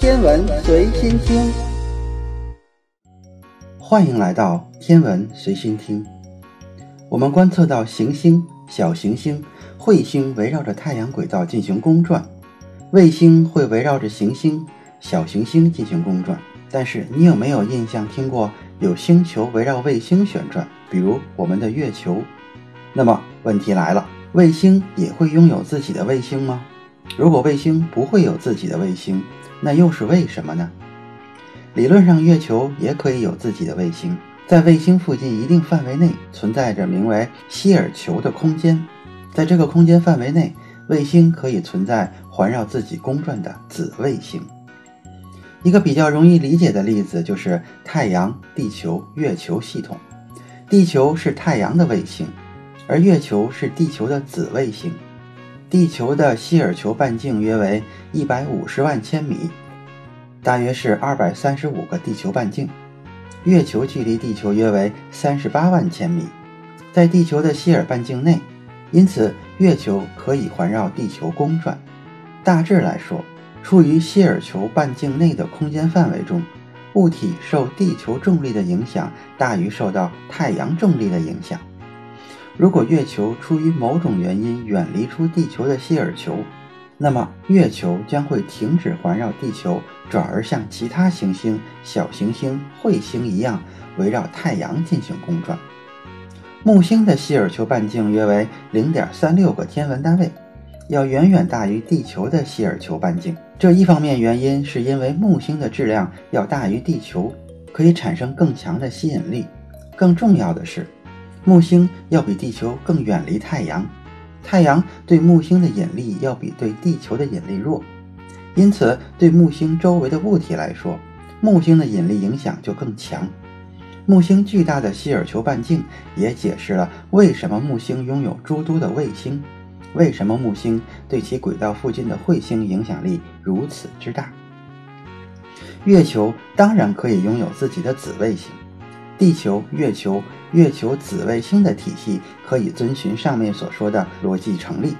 天文随心听，欢迎来到天文随心听。我们观测到行星、小行星、彗星围绕着太阳轨道进行公转，卫星会围绕着行星、小行星进行公转。但是，你有没有印象听过有星球围绕卫星旋转？比如我们的月球。那么问题来了，卫星也会拥有自己的卫星吗？如果卫星不会有自己的卫星，那又是为什么呢？理论上，月球也可以有自己的卫星，在卫星附近一定范围内存在着名为希尔球的空间，在这个空间范围内，卫星可以存在环绕自己公转的子卫星。一个比较容易理解的例子就是太阳、地球、月球系统。地球是太阳的卫星，而月球是地球的子卫星。地球的希尔球半径约为一百五十万千米，大约是二百三十五个地球半径。月球距离地球约为三十八万千米，在地球的希尔半径内，因此月球可以环绕地球公转。大致来说，处于希尔球半径内的空间范围中，物体受地球重力的影响大于受到太阳重力的影响。如果月球出于某种原因远离出地球的希尔球，那么月球将会停止环绕地球，转而像其他行星、小行星、彗星一样围绕太阳进行公转。木星的希尔球半径约为零点三六个天文单位，要远远大于地球的希尔球半径。这一方面原因是因为木星的质量要大于地球，可以产生更强的吸引力。更重要的是。木星要比地球更远离太阳，太阳对木星的引力要比对地球的引力弱，因此对木星周围的物体来说，木星的引力影响就更强。木星巨大的希尔球半径也解释了为什么木星拥有诸多的卫星，为什么木星对其轨道附近的彗星影响力如此之大。月球当然可以拥有自己的子卫星。地球、月球、月球子卫星的体系可以遵循上面所说的逻辑成立。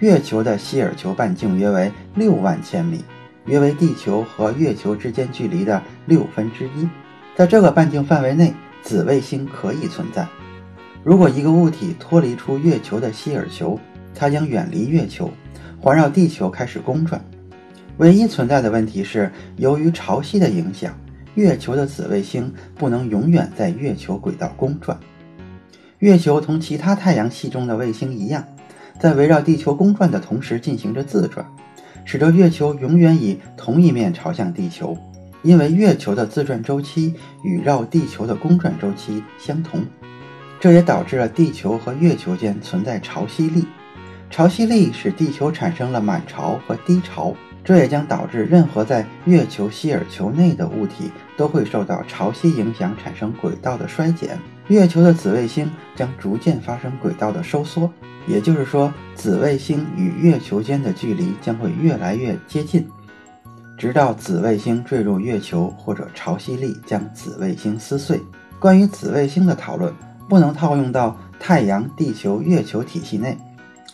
月球的希尔球半径约为六万千米，约为地球和月球之间距离的六分之一。在这个半径范围内，子卫星可以存在。如果一个物体脱离出月球的希尔球，它将远离月球，环绕地球开始公转。唯一存在的问题是，由于潮汐的影响。月球的子卫星不能永远在月球轨道公转。月球同其他太阳系中的卫星一样，在围绕地球公转的同时进行着自转，使得月球永远以同一面朝向地球。因为月球的自转周期与绕地球的公转周期相同，这也导致了地球和月球间存在潮汐力。潮汐力使地球产生了满潮和低潮。这也将导致任何在月球希尔球内的物体都会受到潮汐影响，产生轨道的衰减。月球的子卫星将逐渐发生轨道的收缩，也就是说，子卫星与月球间的距离将会越来越接近，直到子卫星坠入月球，或者潮汐力将子卫星撕碎。关于子卫星的讨论不能套用到太阳、地球、月球体系内，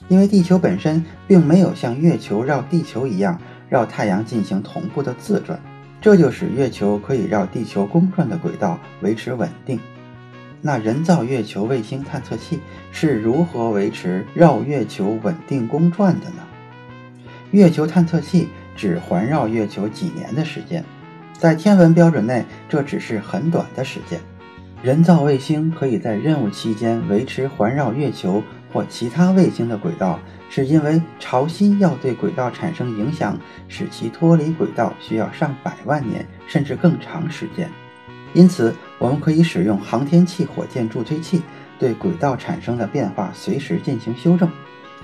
因为地球本身并没有像月球绕地球一样。绕太阳进行同步的自转，这就使月球可以绕地球公转的轨道维持稳定。那人造月球卫星探测器是如何维持绕月球稳定公转的呢？月球探测器只环绕月球几年的时间，在天文标准内，这只是很短的时间。人造卫星可以在任务期间维持环绕月球或其他卫星的轨道。是因为潮汐要对轨道产生影响，使其脱离轨道需要上百万年甚至更长时间。因此，我们可以使用航天器火箭助推器对轨道产生的变化随时进行修正，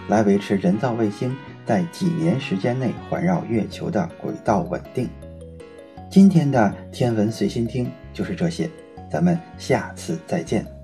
来维持人造卫星在几年时间内环绕月球的轨道稳定。今天的天文随心听就是这些，咱们下次再见。